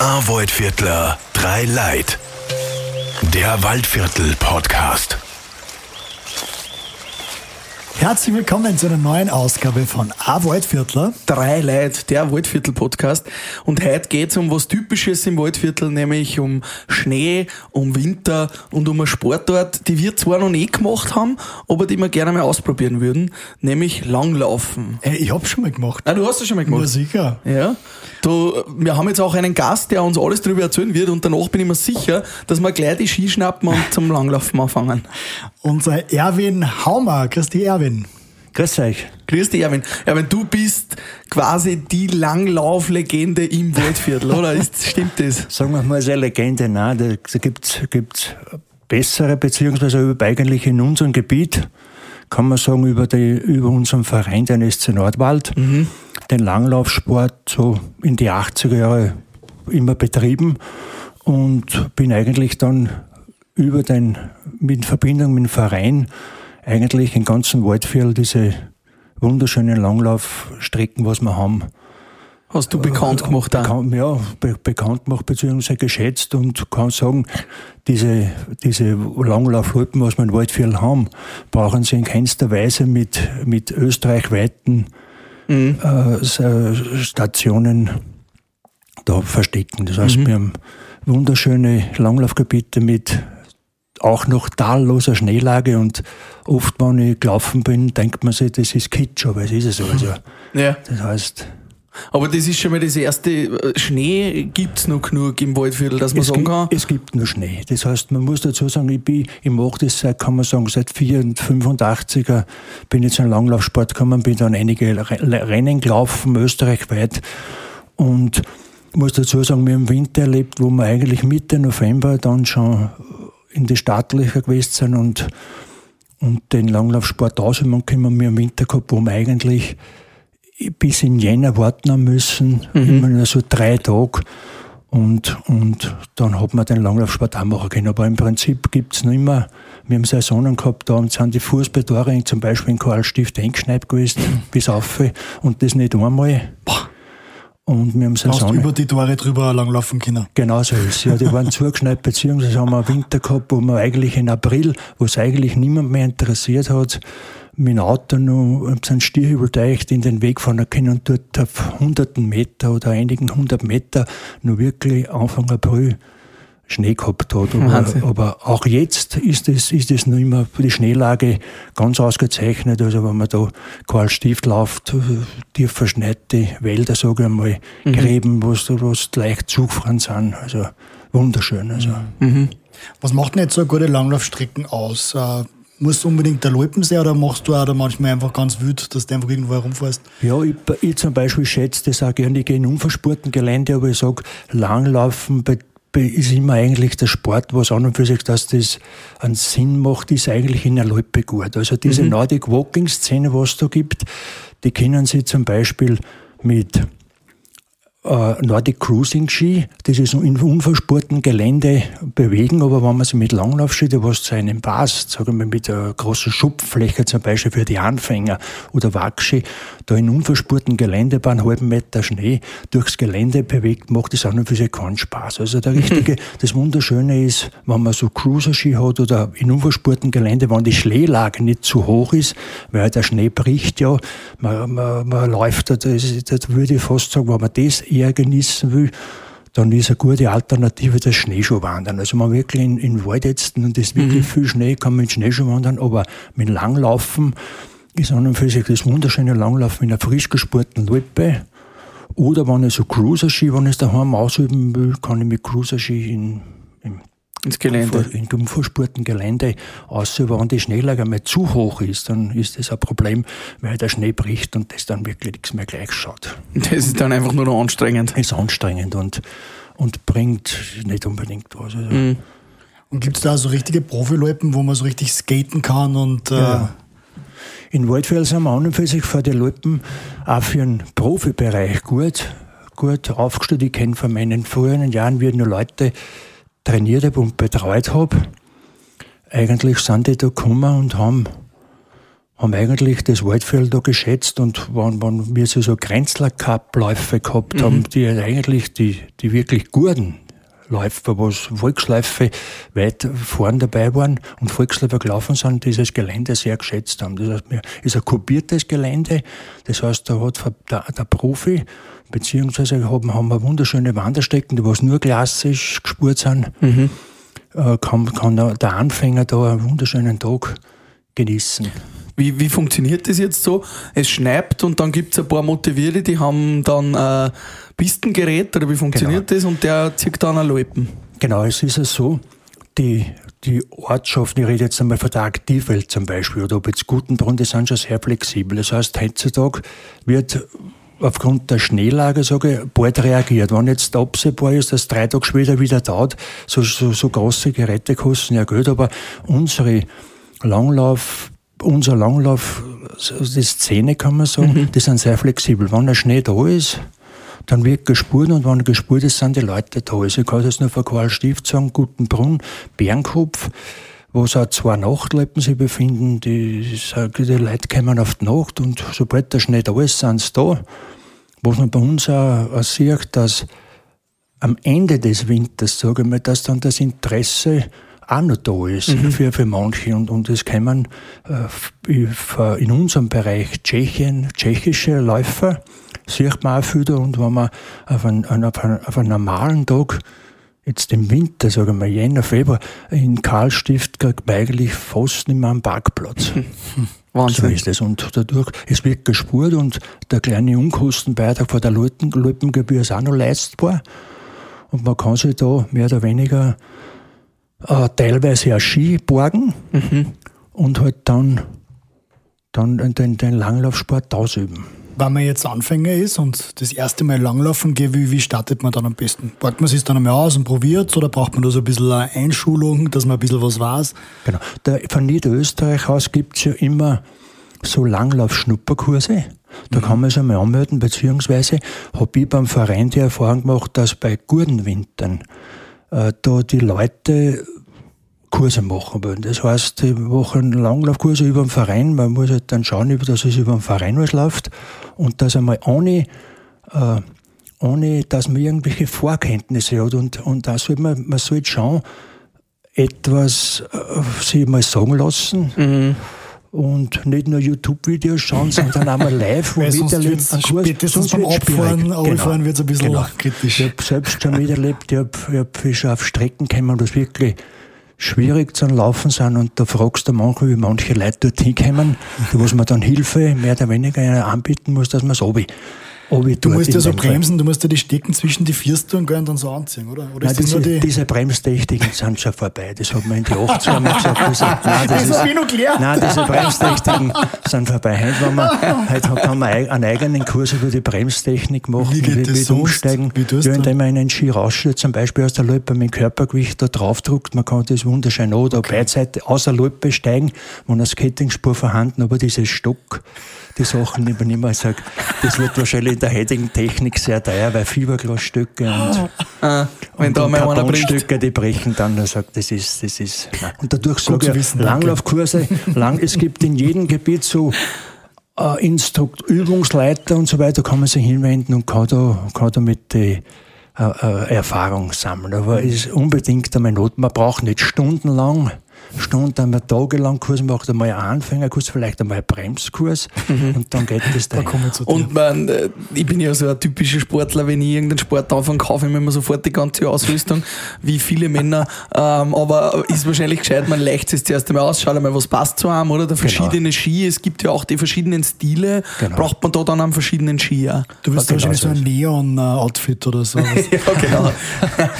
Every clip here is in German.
A Waldviertler, drei Leid. Der Waldviertel Podcast. Herzlich willkommen zu einer neuen Ausgabe von A Waldviertler. Drei Leute, der Waldviertel-Podcast. Und heute geht's um was Typisches im Waldviertel, nämlich um Schnee, um Winter und um eine Sportart, die wir zwar noch nie gemacht haben, aber die wir gerne mal ausprobieren würden, nämlich Langlaufen. Äh, ich hab's schon mal gemacht. Ah, du hast das schon mal Ja, gemacht? sicher. Ja. Du, wir haben jetzt auch einen Gast, der uns alles darüber erzählen wird und danach bin ich mir sicher, dass wir gleich die Ski schnappen und zum Langlaufen anfangen. Unser Erwin Haumer. Christi Erwin. Grüß euch. Grüß dich, Erwin. Erwin, du bist quasi die Langlauflegende im Waldviertel, oder? Ist, stimmt das? Sagen wir mal, so eine Legende, nein, da gibt's gibt's bessere, beziehungsweise über, eigentlich in unserem Gebiet, kann man sagen, über, die, über unseren Verein, den SC Nordwald, den Langlaufsport so in die 80er Jahre immer betrieben und bin eigentlich dann über den, in Verbindung mit dem Verein, eigentlich im ganzen Waldviertel diese wunderschönen Langlaufstrecken, was wir haben, Hast du bekannt gemacht da? bekannt, ja, be bekannt gemacht bzw. geschätzt und kann sagen, diese, diese Langlaufrouten, was wir in Waldviertel haben, brauchen sie in keinster Weise mit, mit österreichweiten Mhm. äh, äh, Stationen da verstecken. Das heißt, wir haben wunderschöne Langlaufgebiete mit auch noch talloser Schneelage und oft, wenn ich gelaufen bin, denkt man sich, das ist Kitsch, aber es ist es also. Ja. Das heißt, Aber das ist schon mal das erste. äh, Schnee gibt's noch genug im Waldviertel, dass man es sagen gibt, kann. es gibt nur Schnee. Das heißt, man muss dazu sagen, ich, bin, ich mache das seit, kann man sagen, seit 85er bin ich zu einem Langlaufsport gekommen, bin dann einige Re- Rennen gelaufen, österreichweit. Und muss dazu sagen, wir haben Winter erlebt, wo wir eigentlich Mitte November dann schon in die Startlöcher gewesen sind und, und den Langlaufsport ausüben können. Wir haben Winter gehabt, wo wir eigentlich bis in Jänner warten haben müssen, immer nur so drei Tage. Und, und dann hat man den Langlaufsport auch machen können. Aber im Prinzip gibt's noch immer, wir haben Saisonen gehabt, da sind die Fußballtore zum Beispiel in Karlstift eingeschneit gewesen, bis auf, und das nicht einmal. Und wir haben Saisonen. über die Tore drüber langlaufen können. Genau so ist Ja, die waren zugeschneit, beziehungsweise haben wir einen Winter gehabt, wo wir eigentlich in April, wo es eigentlich niemand mehr interessiert hat, mit dem Auto noch so einen Stierhübelteich in den Weg fahren können und dort auf hunderten Meter oder einigen hundert Meter nur wirklich Anfang April Schnee gehabt hat. Aber, aber auch jetzt ist es, ist es noch immer die Schneelage ganz ausgezeichnet. Also wenn man da Karl Stift läuft, äh, tief verschneite Wälder, sage ich einmal, Gräben, wo es leicht zugefahren sind. Also wunderschön. Also. Was macht denn jetzt so eine gute Langlaufstrecken aus? Äh, muss unbedingt der Loipen sein oder machst du auch da manchmal einfach ganz wild, dass du einfach irgendwo herumfährst? Ja, ich, ich zum Beispiel schätze das auch gerne. Ich gehe in unverspurten Gelände, aber ich sage, Langlaufen bei, ist immer eigentlich der Sport, was an und für sich, dass das einen Sinn macht, ist eigentlich in der Loipe gut. Also diese Nordic Walking Szene, was es da gibt, die können Sie zum Beispiel mit Nordic Cruising Ski, das ist in unverspurten Gelände bewegen, aber wenn man sich mit Langlaufski, was zu einem passt, sagen wir mit einer großen Schupffläche zum Beispiel für die Anfänger oder Wachski, da in unverspurten Gelände bei einem halben Meter Schnee durchs Gelände bewegt, macht das an und für sich keinen Spaß. Also der richtige, das Wunderschöne ist, wenn man so Cruiser-Ski hat oder in unverspurten Gelände, wenn die Schneelage nicht zu hoch ist, weil der Schnee bricht ja, man, man, man läuft, da, das, das würde ich fast sagen, wenn man das eher genießen will, dann ist eine gute Alternative das Schneeschuhwandern. Also man wirklich in, in den Wald jetzt und es ist wirklich viel Schnee, kann man mit Schneeschuh wandern, aber mit Langlaufen ist an und für sich das wunderschöne Langlaufen in einer frisch gespurten Loipe. Oder wenn ich so Cruiser-Ski, wenn ich es daheim ausüben will, kann ich mit Cruiser-Ski im Ins Gelände. in dem verspurten Gelände ausüben. Wenn die Schneelage mal zu hoch ist, dann ist das ein Problem, weil der Schnee bricht und das dann wirklich nichts mehr gleich schaut. Das ist dann einfach nur noch anstrengend. Ist anstrengend und, und bringt nicht unbedingt was. Also, Mhm. Und gibt es da so richtige Profiloipen, wo man so richtig skaten kann und äh, Ja. In Waldviertel sind wir an und für sich vor den Alpen auch für den Profibereich gut, gut aufgestellt. Ich kenne von meinen früheren Jahren, wie noch Leute trainiert habe und betreut habe. Eigentlich sind die da gekommen und haben, haben eigentlich das Waldviertel da geschätzt und wenn, wenn wir so, so Grenzler-Cup-Läufe gehabt mhm. haben, die eigentlich die, die wirklich guten Läufer, wo Volksläufe weit vorn dabei waren und Volksläufer gelaufen sind, dieses Gelände sehr geschätzt haben. Das heißt, ist ein kopiertes Gelände. Das heißt, da hat der, der Profi, beziehungsweise haben, haben wir wunderschöne Wanderstecken, die was nur klassisch gespurt sind. Mhm. Äh, kann, kann der Anfänger da einen wunderschönen Tag genießen. Wie, wie funktioniert das jetzt so? Es schneit und dann gibt es ein paar Motivierte, die haben dann ein Pistengerät oder wie funktioniert genau. das und der zieht dann eine Loipen? Genau, es ist ja so, die, die Ortschaften, ich rede jetzt einmal von der Aktivwelt zum Beispiel, oder ob jetzt Gutenbrunn, die sind schon sehr flexibel. Das heißt, heutzutage wird aufgrund der Schneelage, sage ich, bald reagiert. Wenn jetzt absehbar ist, dass drei Tage später wieder dauert, so, so, so große Geräte kosten ja Geld, aber unsere Langlauf unser Langlauf, die Szene kann man sagen, mhm. die sind sehr flexibel. Wenn der Schnee da ist, dann wird gespurt und wenn gespurt ist, sind die Leute da. Also ich kann das nur von Karl Stift sagen, Gutenbrunn, Bernkopf, wo es auch zwei Nachtleppen sich befinden, die, die Leute kommen auf die Nacht und sobald der Schnee da ist, sind sie da. Was man bei uns auch, auch sieht, dass am Ende des Winters, sage ich mal, dass dann das Interesse auch noch da ist mhm. für, für manche. Und, und es kommen äh, in unserem Bereich Tschechien, tschechische Läufer, sieht man auch wieder. Und wenn man auf einen, auf einen, auf einen normalen Tag jetzt im Winter, sagen wir Jänner, Februar, in Karlstift kriegt man eigentlich fast nicht mehr einen Parkplatz. Wahnsinn. So ist es. Und dadurch, es wird gespurt und der kleine Unkostenbeitrag von der Luppengebühr ist auch noch leistbar. Und man kann sich da mehr oder weniger äh, teilweise auch Ski borgen mhm. und halt dann, dann den, den Langlaufsport ausüben. Wenn man jetzt Anfänger ist und das erste Mal Langlaufen geht, wie, wie startet man dann am besten? Borgt man sich dann einmal aus und probiert oder braucht man da so ein bisschen eine Einschulung, dass man ein bisschen was weiß? Genau. Der, von Niederösterreich aus gibt es ja immer so Langlauf-Schnupperkurse. Da mhm. kann man sich einmal anmelden, beziehungsweise habe ich beim Verein die Erfahrung gemacht, dass bei guten Wintern äh, da die Leute Kurse machen wollen. Das heißt, die machen Langlaufkurse über den Verein. Man muss halt dann schauen, dass es über den Verein was läuft und das einmal ohne, äh, ohne dass man irgendwelche Vorkenntnisse hat. Und, und da soll man, man sollte schauen, etwas äh, sich mal sagen lassen. Mhm und nicht nur YouTube-Videos schauen, sondern auch mal live, wo miterleben. Spätestens beim Abfahren, Abfahren wird es ein bisschen genau. kritisch. Ich habe selbst schon miterlebt, ich habe hab schon auf Strecken gekommen, es wirklich schwierig zu laufen sind und da fragst du manchmal, wie manche Leute dorthin kommen, wo man dann Hilfe mehr oder weniger anbieten muss, dass man es obi du musst ja so bremsen, du musst ja die Stecken zwischen die Vierste und dann so anziehen, oder? oder nein, diese, die diese Bremstechniken sind schon vorbei. Das hat man in die 80er mal gesagt. Das, nein, das, das ist, noch nein, diese Bremstechniken sind vorbei. Heute, wenn man, heute kann man einen eigenen Kurs über die Bremstechnik machen, wie mit, mit Umsteigen. Wie ja, indem man einen Ski rausschüttet, zum Beispiel aus der Loipe mit dem Körpergewicht da draufdruckt. Man kann das wunderschön oder okay. Beidseite aus der Loipe steigen, wo eine Skatingspur vorhanden, aber dieses Stock die Sachen übernehmen. Ich sage, das wird wahrscheinlich in der heutigen Technik sehr teuer, weil Fiberglasstücke und, ah, wenn und, da und Carbonstücke, die brechen dann, dann sagt, das ist, das ist, nein. Und dadurch sage ich, wissen, Langlaufkurse, lang, es gibt in jedem Gebiet so, äh, Instrukt, Übungsleiter und so weiter, kann man sich hinwenden und kann da, kann da mit die, äh, äh, Erfahrung sammeln. Aber es ist unbedingt einmal Not. Man braucht nicht stundenlang Stunden einmal tagelang Kurs macht, einmal einen Anfängerkurs, vielleicht einmal einen Bremskurs mhm. und dann geht das da. Und man, äh, ich bin ja so ein typischer Sportler, wenn ich irgendeinen Sport anfange, kaufe ich mir immer sofort die ganze Ausrüstung, wie viele Männer. Ähm, aber ist wahrscheinlich gescheit, man leicht es zuerst einmal aus, schaut einmal, was passt zu einem, oder? Der genau. verschiedene genau. Ski, es gibt ja auch die verschiedenen Stile. Genau. Braucht man da dann einen verschiedenen Ski auch? Du willst ja, wahrscheinlich genau so ein Neon-Outfit oder so. ja, genau.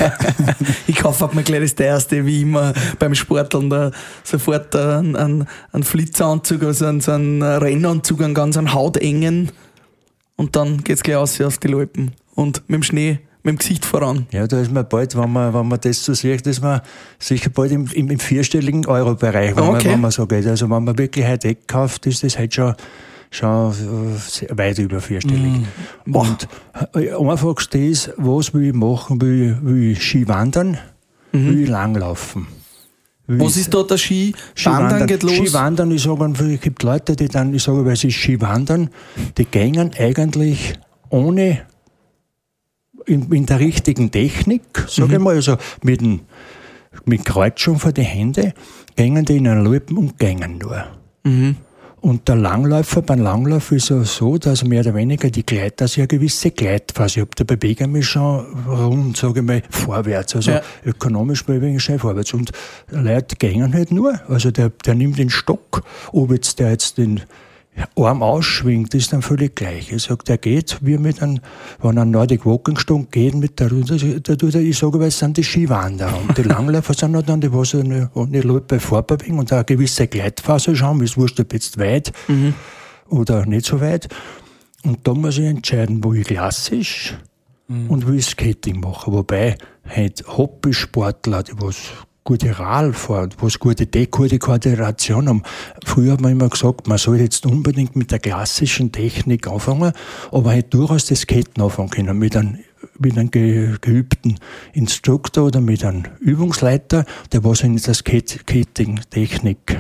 ich kaufe mir gleich das erste, wie immer beim Sporteln sofort einen, einen, einen Flitzeranzug, also einen, so einen Rennanzug, einen ganz einen hautengen. Und dann geht es gleich aus auf die Loipen. Und mit dem Schnee mit dem Gesicht voran. Ja, da ist man bald, wenn man, wenn man das so sieht, ist man sicher bald im, im, im vierstelligen Euro-Bereich, wenn, okay. man, wenn man so geht. Also wenn man wirklich heute Eck kauft, ist das halt schon, schon weit über vierstellig. Mm. Und äh, einfachst ist, was will ich machen? Will, will ich Ski wandern? Mhm. Will ich langlaufen? Was ist da der Ski? Wandern geht los? Skiwandern, ich sage es gibt Leute, die dann, ich sage, weil es ist Skiwandern, die gehen eigentlich ohne, in, in der richtigen Technik, sage mhm. ich mal, also mit, dem, mit Kreuzung vor die Hände, gehen die in den Alpen und gehen nur. Mhm. Und der Langläufer, beim Langlauf ist es so, dass mehr oder weniger die Gleit, dass ich eine gewisse Gleitphase habe. Da bewege ich mich schon rund, sage ich mal, vorwärts. Also ja. ökonomisch bewege ich schon vorwärts. Und Leute gehen halt nur. Also der, der nimmt den Stock, ob jetzt der jetzt den Arm ausschwingt, ist dann völlig gleich. Ich sage, der geht, wie mit einem, wenn ein Nordic Walking Stone geht, mit der, der tut er, ich sage, weil es sind die Skiwanderer. Und die Langläufer sind halt dann die, was eine, eine Loipe vorbewegen und eine gewisse Gleitphase schauen, ist wurscht, ob jetzt weit mhm. oder nicht so weit. Und da muss ich entscheiden, wo ich klassisch mhm. und wo ich Skating mache. Wobei halt Hobbysportler, die was gute Radfahren, was gute, gute Koordination haben. Früher hat man immer gesagt, man soll jetzt unbedingt mit der klassischen Technik anfangen, aber halt durchaus das Skaten anfangen können, mit einem mit einem geübten Instruktor oder mit einem Übungsleiter, der was in der Skating-Technik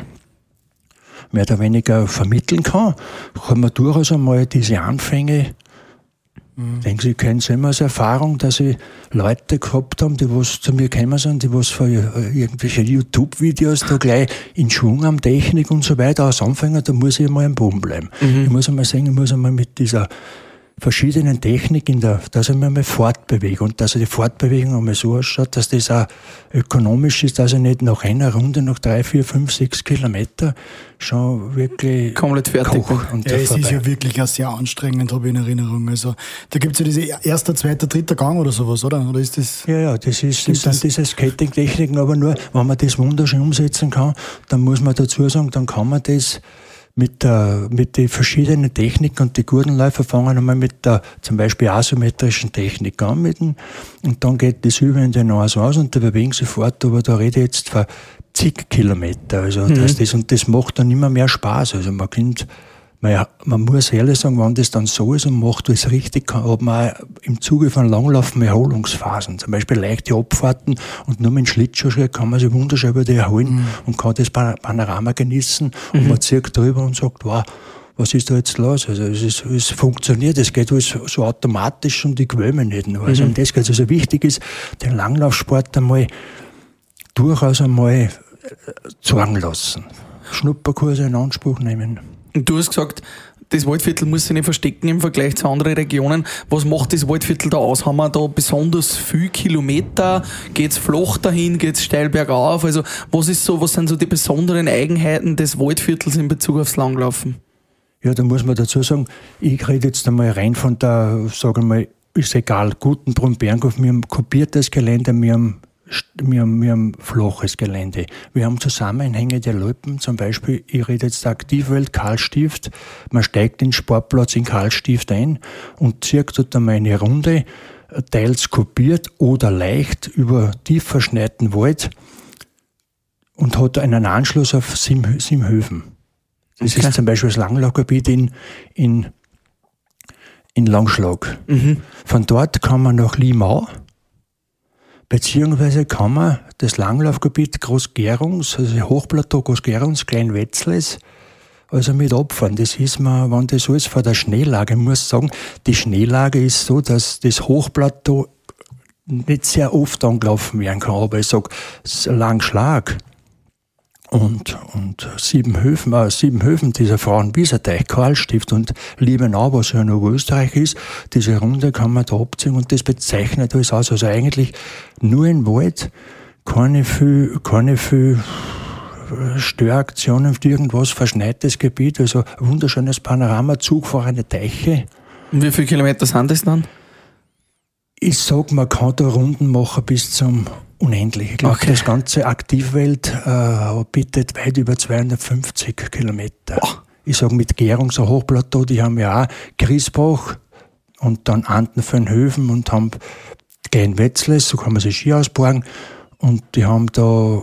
mehr oder weniger vermitteln kann, kann man durchaus einmal diese Anfänge Mhm. Denken Sie, kennen Sie immer aus Erfahrung, dass Sie Leute gehabt haben, die was zu mir gekommen sind, die was für irgendwelche YouTube-Videos da gleich in Schwung haben, Technik und so weiter, als Anfänger, da muss ich einmal am Boden bleiben. Mhm. Ich muss einmal sagen, ich muss einmal mit dieser verschiedenen Technik, in der, dass ich mich einmal fortbewege und dass die Fortbewegung einmal so ausschaut, dass das auch ökonomisch ist, dass ich nicht nach einer Runde, nach drei, vier, fünf, sechs Kilometer schon wirklich komplett fertig bin. Und ja, es ist ja wirklich auch sehr anstrengend, habe ich in Erinnerung. Also da gibt es ja diese erster, zweiter, dritter Gang oder sowas, oder? Oder ist das? Ja, ja, das ist das sind diese Skating-Techniken, aber nur, wenn man das wunderschön umsetzen kann, dann muss man dazu sagen, dann kann man das mit, der, mit den verschiedenen Techniken und die guten Läufer fangen einmal mit der zum Beispiel asymmetrischen Technik an mit dem, und dann geht das über in den Nase aus und da bewegen sie fort, aber da rede ich jetzt von zig Kilometer. Also mhm. das, das, und das macht dann immer mehr Spaß. Also man kann man, man muss ehrlich sagen, wenn das dann so ist und macht es richtig, hat man im Zuge von Langlaufen Erholungsphasen. Zum Beispiel leichte Abfahrten und nur mit Schlittschuhschritt kann man sich wunderschön über die erholen mhm. und kann das Panorama genießen und mhm. man zieht drüber und sagt, wow, was ist da jetzt los? Also es, ist, es funktioniert, es geht alles so automatisch und die quämen nicht nur. Also mhm. um das geht Also wichtig ist, den Langlaufsport einmal durchaus einmal äh, zeigen lassen. Schnupperkurse in Anspruch nehmen. Du hast gesagt, das Waldviertel muss sich nicht verstecken im Vergleich zu anderen Regionen. Was macht das Waldviertel da aus? Haben wir da besonders viel Kilometer? Geht's flach dahin? Geht's steil bergauf? Also, was ist so, was sind so die besonderen Eigenheiten des Waldviertels in Bezug aufs Langlaufen? Ja, da muss man dazu sagen, ich rede jetzt einmal rein von der, sagen wir mal, ist egal, Gutenbrunn, Bernhof, wir haben kopiertes Gelände, wir haben wir haben, wir haben flaches Gelände. Wir haben Zusammenhänge der Loipen, zum Beispiel, ich rede jetzt der Aktivwelt Karlstift, man steigt den Sportplatz in Karlstift ein und zirkt dort einmal eine Runde, teils kopiert oder leicht über tief verschneiten Wald und hat einen Anschluss auf Sim, Simhöfen. Das okay. ist zum Beispiel das Langlaufgebiet in, in, in Langschlag. Mhm. Von dort kann man nach Limau, Beziehungsweise kann man das Langlaufgebiet Großgerungs, also Hochplateau Großgerungs, Kleinwetzles, also mit abfahren. Das ist man, wenn das alles vor der Schneelage, ich muss sagen, die Schneelage ist so, dass das Hochplateau nicht sehr oft angelaufen werden kann, aber ich sag, Langschlag und, und Siebenhöfen, äh, Siebenhöfen, dieser Frauenwieserteich, Karlstift und Liebenau, was ja noch Österreich ist, diese Runde kann man da abziehen und das bezeichnet alles aus. Also eigentlich nur in Wald, keine viel, keine viel Störaktionen, irgendwas, verschneites Gebiet, also wunderschönes Panorama, zugfahrende Teiche. Und wie viele Kilometer sind das dann? Ich sag, man kann da Runden machen bis zum unendlich. Ich glaube, okay. das ganze Aktivwelt äh, bietet weit über 250 Kilometer. Oh. Ich sage mit Gärung, so Hochplateau, die haben ja auch Griesbach und dann Antenfernhöfen und haben Kleinwetzles, so kann man sich Ski ausborgen. Und die haben da,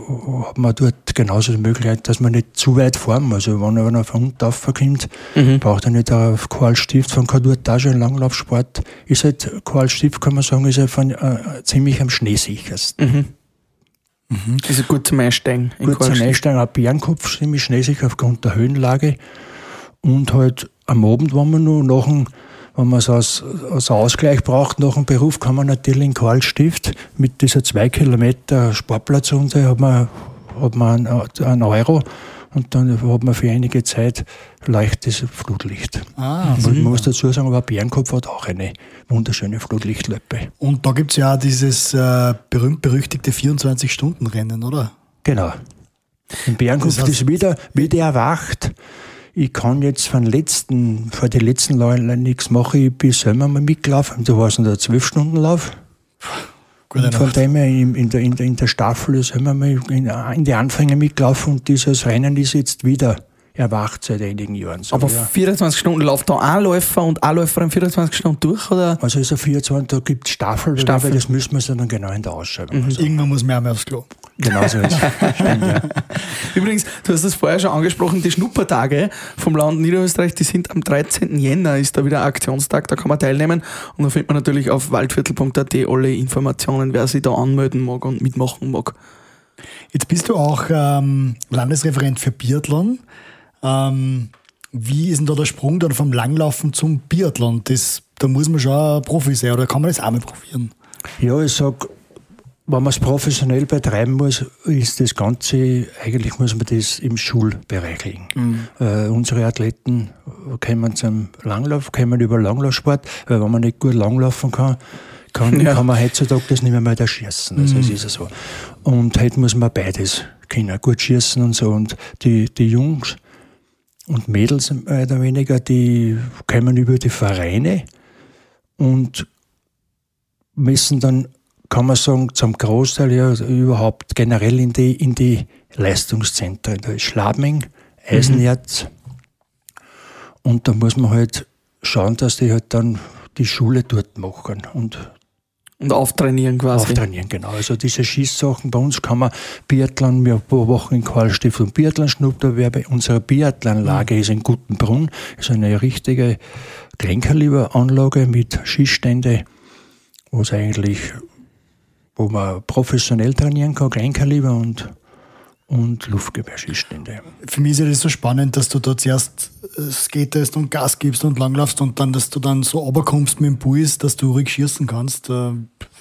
hat man dort genauso die Möglichkeit, dass man nicht zu weit fahren muss. Also wenn einer von unten aufkommt, mhm. braucht er nicht auf Kohlstift von Kadurtage, ein Langlaufsport. Ist halt, Kohlstift kann man sagen, ist ja von, äh, ziemlich am schneesichersten. Mhm. Mhm. Also gut zum Einsteigen. Gut zum Einsteigen, auch Bärenkopf ziemlich schnell aufgrund der Höhenlage. Und halt am Abend, wenn man nur nach dem, wenn man es als, als Ausgleich braucht, nach dem Beruf, kann man natürlich in Karlstift mit dieser zwei Kilometer Sportplatzrunde hat man, hat man einen Euro und dann hat man für einige Zeit leichtes Flutlicht. Ah, man muss dazu sagen, aber Bärenkopf hat auch eine wunderschöne Flutlichtlöppe. Und da gibt es ja auch dieses äh, berühmt-berüchtigte 24-Stunden-Rennen, oder? Genau. Im Bärenkopf das heißt, ist wieder, wieder erwacht. Ich kann jetzt von letzten, vor den letzten Jahren nichts machen. Ich bin selber mal mitgelaufen. Da war es der 12-Stunden-Lauf. Gute von dem her in, in, der, in, der, in der Staffel sind wir mal in, in die Anfänge mitgelaufen und dieses Rennen ist jetzt wieder erwacht seit einigen Jahren. So, Aber ja. 24 Stunden läuft da ein Läufer und ein Läufer in 24 Stunden durch? Oder? Also ist er 24, da gibt es Staffel, Staffel. das müssen wir dann genau in der Ausschreibung mhm. Irgendwann muss mehr mehr aufs Klo. Genau so ist Stimmt, ja. Übrigens, du hast das vorher schon angesprochen, die Schnuppertage vom Land Niederösterreich, die sind am 13. Jänner, ist da wieder Aktionstag, da kann man teilnehmen und da findet man natürlich auf waldviertel.at alle Informationen, wer sich da anmelden mag und mitmachen mag. Jetzt bist du auch ähm, Landesreferent für Biathlon. Ähm, wie ist denn da der Sprung dann vom Langlaufen zum Biathlon? Das, da muss man schon Profi sein oder kann man das auch mal probieren? Ja, ich sag, wenn man es professionell betreiben muss, ist das Ganze, eigentlich muss man das im Schulbereich legen. Mhm. Äh, unsere Athleten kommen zum Langlauf, kommen über Langlaufsport, weil wenn man nicht gut langlaufen kann, kann, ja. kann man heutzutage das nicht mehr mal da schießen. Also mhm. es ist ja so. Und heute muss man beides können, gut schießen und so. Und die, die Jungs, und Mädels mehr oder weniger, die kommen über die Vereine und müssen dann, kann man sagen, zum Großteil ja überhaupt generell in die, in die Leistungszentren. Da ist Schlabming, Eisenerz. Mhm. Und da muss man halt schauen, dass die halt dann die Schule dort machen. Und und auftrainieren quasi. Auftrainieren, genau. Also diese Schießsachen, bei uns kann man Biathlon, wir Wochen in Karlstift und Biathlon Schnupperwerbe. Unsere Biathlonlage mhm. ist in Gutenbrunn, ist eine richtige Kleinkaliberanlage mit Schießstände, wo es eigentlich, wo man professionell trainieren kann, Kleinkaliber und und Luftgewehrschießstände. Für mich ist ja das so spannend, dass du da zuerst äh, skatest und Gas gibst und langlaufst und dann, dass du dann so runterkommst mit dem Puls, dass du ruhig schießen kannst. Äh,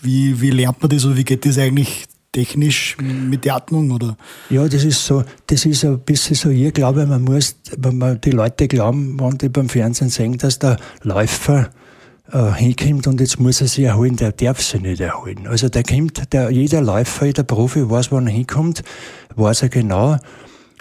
wie, wie lernt man das oder wie geht das eigentlich technisch mit der Atmung oder? Ja, das ist so, das ist ein bisschen so, ich glaube, man muss, wenn man die Leute glauben, wenn die beim Fernsehen sehen, dass der Läufer äh, hinkommt und jetzt muss er sich erholen, der darf sich nicht erholen. Also der kommt, der, jeder Läufer, jeder Profi weiß, wann er hinkommt, weiß er genau,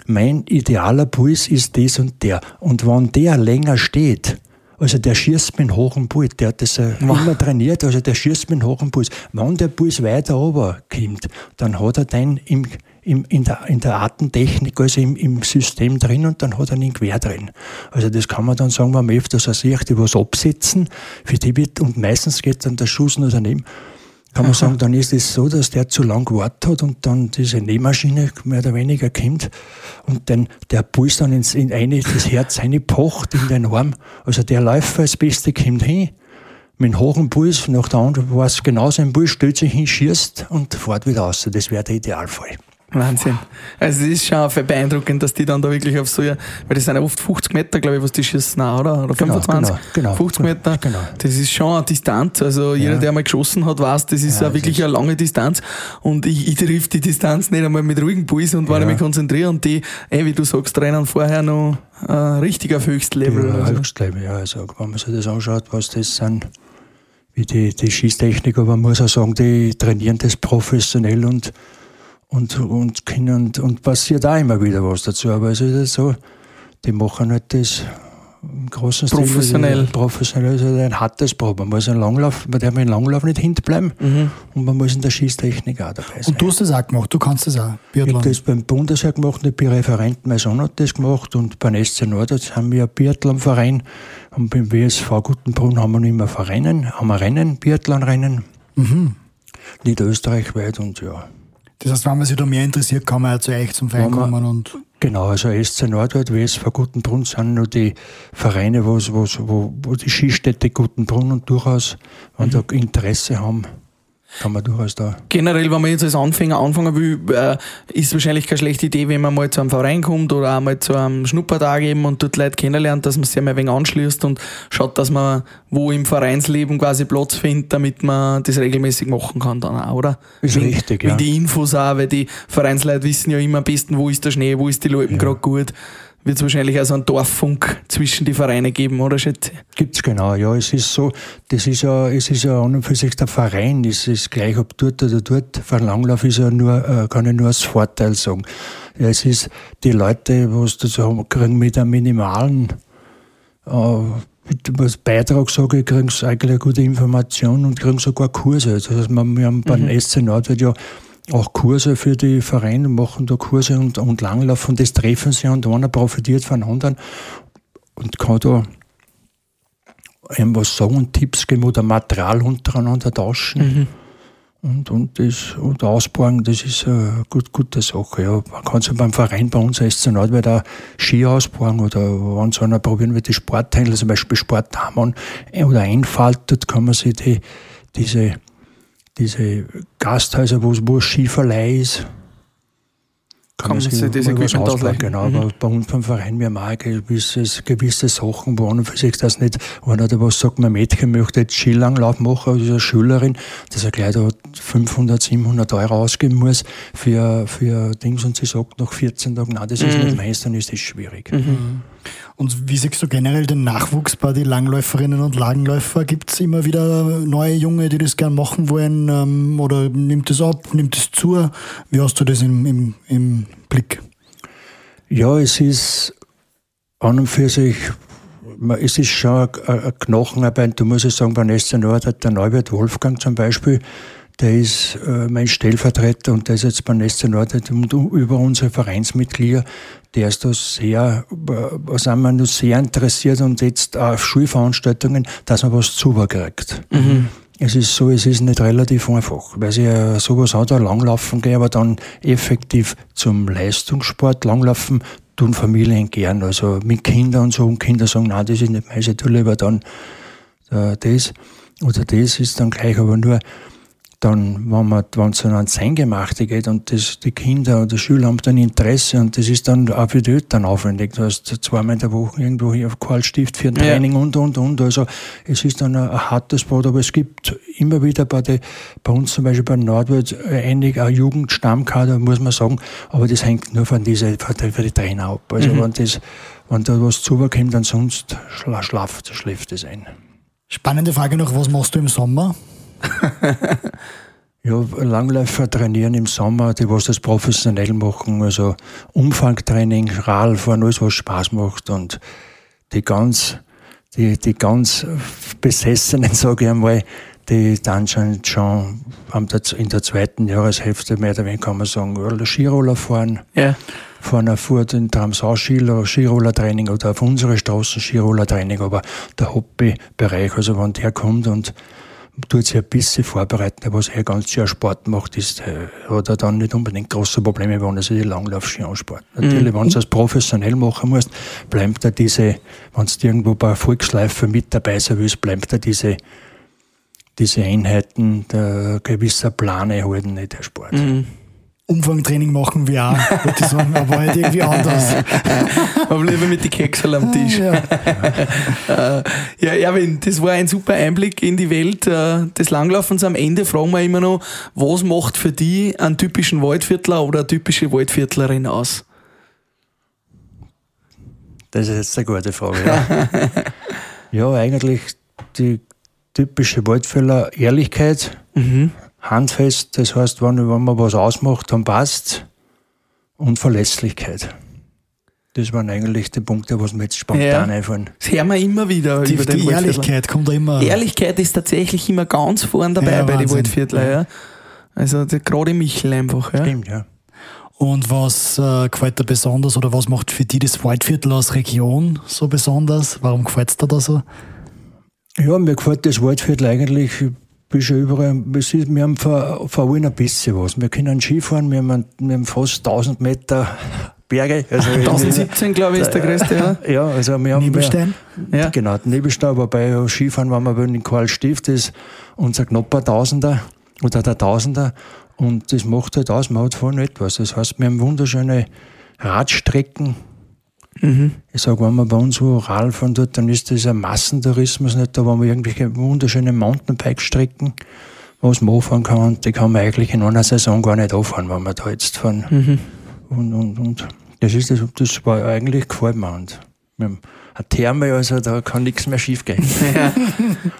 mein idealer Puls ist das und der. Und wenn der länger steht, also der schießt mit hohem Puls, der hat das wow. immer trainiert, also der schießt mit hohem Puls. Wenn der Puls weiter ober kommt, dann hat er den im, im, in, der, in der Atemtechnik, also im, im System drin und dann hat er ihn quer drin. Also das kann man dann sagen, wenn man öfters sieht, die was absetzen, für die wird, und meistens geht dann der Schuss nur daneben kann man sagen, dann ist es so, dass der zu lang gewartet hat und dann diese Nähmaschine mehr oder weniger kommt und dann der Puls dann ins, in eine, das Herz eine pocht in den Arm. Also der Läufer als Beste kommt hin, mit einem hohen Puls, nach der anderen war es genauso ein Puls, stellt sich hin, schießt und fährt wieder raus. Das wäre der Idealfall. Wahnsinn. Also es ist schon beeindruckend, dass die dann da wirklich auf so, weil das sind ja oft 50 Meter, glaube ich, was die schießen, oder? Oder 25? Genau, genau, 50 genau. Meter. Genau. Das ist schon eine Distanz. Also jeder, ja. der mal geschossen hat, weiß, das ist ja, wirklich eine lange Distanz. Und ich, ich triff die Distanz nicht einmal mit ruhigem Puls und weil ja. ich mich konzentriere und die, eh, wie du sagst, rennen vorher noch äh, richtig auf Höchstlevel. Ja, also. Höchstlevel, ja. Also wenn man sich das anschaut, was das sind, wie die, die Schießtechniker, man muss auch sagen, die trainieren das professionell und und, und, und, und passiert auch immer wieder was dazu. Aber es ist so, die machen halt das im großen Stil. Professionell. Professionell ist halt ein hartes Brot. Man muss einen Langlauf, man darf im Langlauf nicht hinten mhm. und man muss in der Schießtechnik auch dabei sein. Und du hast das auch gemacht, du kannst das auch, Biathlon. Ich habe das beim Bundesheer gemacht, ich bin Referent, mein Sohn hat das gemacht und beim SC Nord haben wir einen Biathlonverein und beim WSV Gutenbrunn haben wir noch immer Vereinen, haben wir Rennen, Biathlonrennen. Mhm. Niederösterreichweit und ja. Das heißt, wenn man sich da mehr interessiert, kann man ja zu euch zum Verein kommen und. Genau, also SC Nordwald, WSV Gutenbrunn sind nur die Vereine, wo, wo, wo, wo die Skistätte Gutenbrunn und durchaus, wenn mhm. da Interesse haben. Kann man durchaus da. Generell, wenn man jetzt als Anfänger anfangen will, äh, ist wahrscheinlich keine schlechte Idee, wenn man mal zu einem Verein kommt oder auch mal zu einem Schnuppertag eben und dort Leute kennenlernt, dass man sich mal ein wenig anschließt und schaut, dass man wo im Vereinsleben quasi Platz findet, damit man das regelmäßig machen kann dann auch, oder? Ist wenn, richtig, ja. die Infos auch, weil die Vereinsleute wissen ja immer am besten, wo ist der Schnee, wo ist die Loipen Ja. gerade gut. Wird es wahrscheinlich auch so einen Dorffunk zwischen die Vereine geben, oder schätze ich? Gibt's genau, ja. Es ist so, das ist ja, es ist ja an und für sich der Verein, es ist gleich ob dort oder dort. Für Langlauf ist ja nur, äh, kann ich nur als Vorteil sagen. Ja, es ist die Leute, was das haben, kriegen mit einem minimalen äh, was Beitrag sage ich, kriegen sie eigentlich eine gute Information und kriegen sogar Kurse. Also Das heißt, wir, haben beim SC Nordwald ja auch Kurse für die Vereine, machen da Kurse und, und Langlauf und das treffen sie und einer profitiert von anderen und kann da einem was sagen und Tipps geben oder Material untereinander tauschen. Und, und, das, und ausbauen, das ist eine gut, gute Sache. Ja. Man kann sich beim Verein bei uns SC Nordwald auch Ski ausbauen oder wenn so einer probieren will, die Sporthändler, zum Beispiel Sporthamann oder Einfalt, dort kann man sich die, diese, diese Gasthäuser, wo, wo Skiverleih ist, Kann das mal was Equipment ausleihen. Genau, Mhm. aber bei uns beim Verein, wir auch gewisses, gewisse Sachen, wo an und für sich das nicht, wenn einer was sagt, mein Mädchen möchte jetzt Skilanglauf machen, also eine Schülerin, dass er gleich da 500, 700 Euro ausgeben muss für, für Dings und sie sagt nach 14 Tagen, nein, das ist Mhm. nicht meins, dann ist das schwierig. Und wie siehst du generell den Nachwuchs bei den Langläuferinnen und Lagenläufer? Gibt es immer wieder neue Junge, die das gern machen wollen? Ähm, oder nimmt es ab, nimmt es zu? Wie hast du das im, im, im Blick? Ja, es ist an und für sich, es ist schon eine, Knochenarbeit. Du musst sagen, beim SC Nord hat der Neubert Wolfgang zum Beispiel, der ist äh, mein Stellvertreter und der ist jetzt beim SC Nord und über unsere Vereinsmitglieder, der ist da sehr, äh, was sind wir nur sehr interessiert und jetzt auf Schulveranstaltungen, dass man was zubekriegt. Es ist so, es ist nicht relativ einfach, weil sie ja sowas auch da langlaufen gehen, aber dann effektiv zum Leistungssport langlaufen tun Familien gern, also mit Kindern und so, und Kinder sagen, nein, das ist nicht meins, ich tu lieber dann äh, das. Oder das ist dann gleich, aber nur dann, wenn man, wenn es dann ans Eingemachte geht und das, die Kinder und die Schüler haben dann Interesse und das ist dann auch für die Eltern aufwendig. Du hast zweimal in der Woche irgendwo hier auf Karlstift für ein Ja. Training und, und, und. Also, es ist dann ein, ein hartes Brot, aber es gibt immer wieder bei, die, bei uns zum Beispiel bei Nordwald einige ein Jugendstammkader, muss man sagen, aber das hängt nur von diese, von die, Trainer ab. Also, wenn das, wenn da was zukommt, dann sonst schla, schlaft, schläft es ein. Spannende Frage noch, was machst du im Sommer? Ja, Langläufer trainieren im Sommer, die was das professionell machen, also Umfangtraining, Radfahren, alles was Spaß macht. Und die ganz, die, die ganz Besessenen, sage ich einmal, die dann schon, schon in der zweiten Jahreshälfte mehr oder weniger kann man sagen, Skiroller fahren, Ja. fahren auf Furt in Tramsau Skiroller Training oder auf unsere Straßen Skiroller Training, aber der Hobbybereich, also wenn der kommt und tut sich ein bisschen vorbereiten, was er ganz Jahr Sport macht, ist, äh, hat er dann nicht unbedingt große Probleme, wenn er sich die Langlaufski anspart. Natürlich, wenn du das professionell machen musst, bleibt da diese, wenn du irgendwo bei Volksläufen mit dabei sein willst, bleibt da diese, diese Einheiten, der gewisser Plan erhalten, nicht der Sport. Umfangtraining machen wir auch, würde ich sagen, aber halt irgendwie anders. Aber lieber mit die Keksel am Tisch. Ja. Ja, Erwin, das war ein super Einblick in die Welt äh, des Langlaufens. Am Ende fragen wir immer noch, was macht für dich einen typischen Waldviertler oder eine typische Waldviertlerin aus? Das ist jetzt eine gute Frage. Ja, ja eigentlich die typische Waldfäller Ehrlichkeit, handfest, das heißt, wenn, wenn man was ausmacht, dann passt und Verlässlichkeit. Das waren eigentlich die Punkte, was mir jetzt spontan Ja. einfallen. Das hören wir immer wieder Die, über den die. Ehrlichkeit kommt da immer. Ehrlichkeit ist tatsächlich immer ganz vorn dabei Ja, bei den. Waldviertler. Ja. Also gerade Michel einfach. Ja. Stimmt, ja. Und was äh, gefällt dir besonders oder was macht für dich das Waldviertel als Region so besonders? Warum gefällt es dir da so? Ja, mir gefällt das Waldviertel eigentlich. Schon überall. Es ist, wir haben vor, vor allem ein bisschen was. Wir können Skifahren, wir haben, wir haben fast 1000 Meter Berge. Also 1017, glaube ich, ist der größte. Ja. Ja, also wir haben. Nebelstein? Wir, Ja. Genau, den Nebelstein, wobei Skifahren, wenn wir wollen, in Karlstift ist unser knapper Tausender. oder der Tausender. Und das macht halt aus, man hat vorne etwas. Das heißt, wir haben wunderschöne Radstrecken. Mhm. Ich sage, wenn man bei uns so Ural fahren tut, dann ist das ein Massentourismus nicht. Da haben wir irgendwelche wunderschöne Mountainbike-Strecken, wo man anfahren kann. Und die kann man eigentlich in einer Saison gar nicht anfahren, wenn wir da jetzt fahren. Mhm. Und, und, und das ist das, das war eigentlich gefällt mir. Und wir haben eine Therme, also da kann nichts mehr schief gehen. Ja,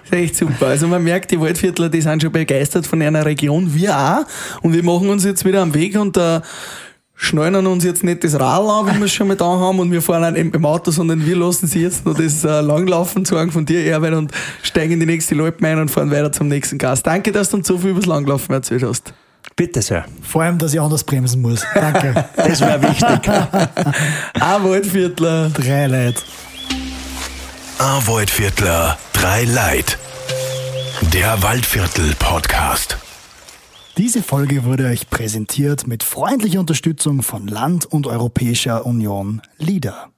ist echt super. Also man merkt, die Waldviertler, die sind schon begeistert von einer Region, wir auch. Und wir machen uns jetzt wieder am Weg und da schnallen uns jetzt nicht das Rad an, wie wir es schon mal da haben und wir fahren auch im Auto, sondern wir lassen sie jetzt noch das äh, Langlaufen sagen von dir, Erwin, und steigen in die nächste Loipe ein und fahren weiter zum nächsten Gast. Danke, dass du uns so viel über das Langlaufen erzählt hast. Bitte sehr. Vor allem, dass ich anders bremsen muss. Danke. das wäre wichtig. Ein Waldviertler. Drei Leute. Ein Waldviertler, drei Leid. Der Waldviertel-Podcast. Diese Folge wurde euch präsentiert mit freundlicher Unterstützung von Land und Europäischer Union LIDA.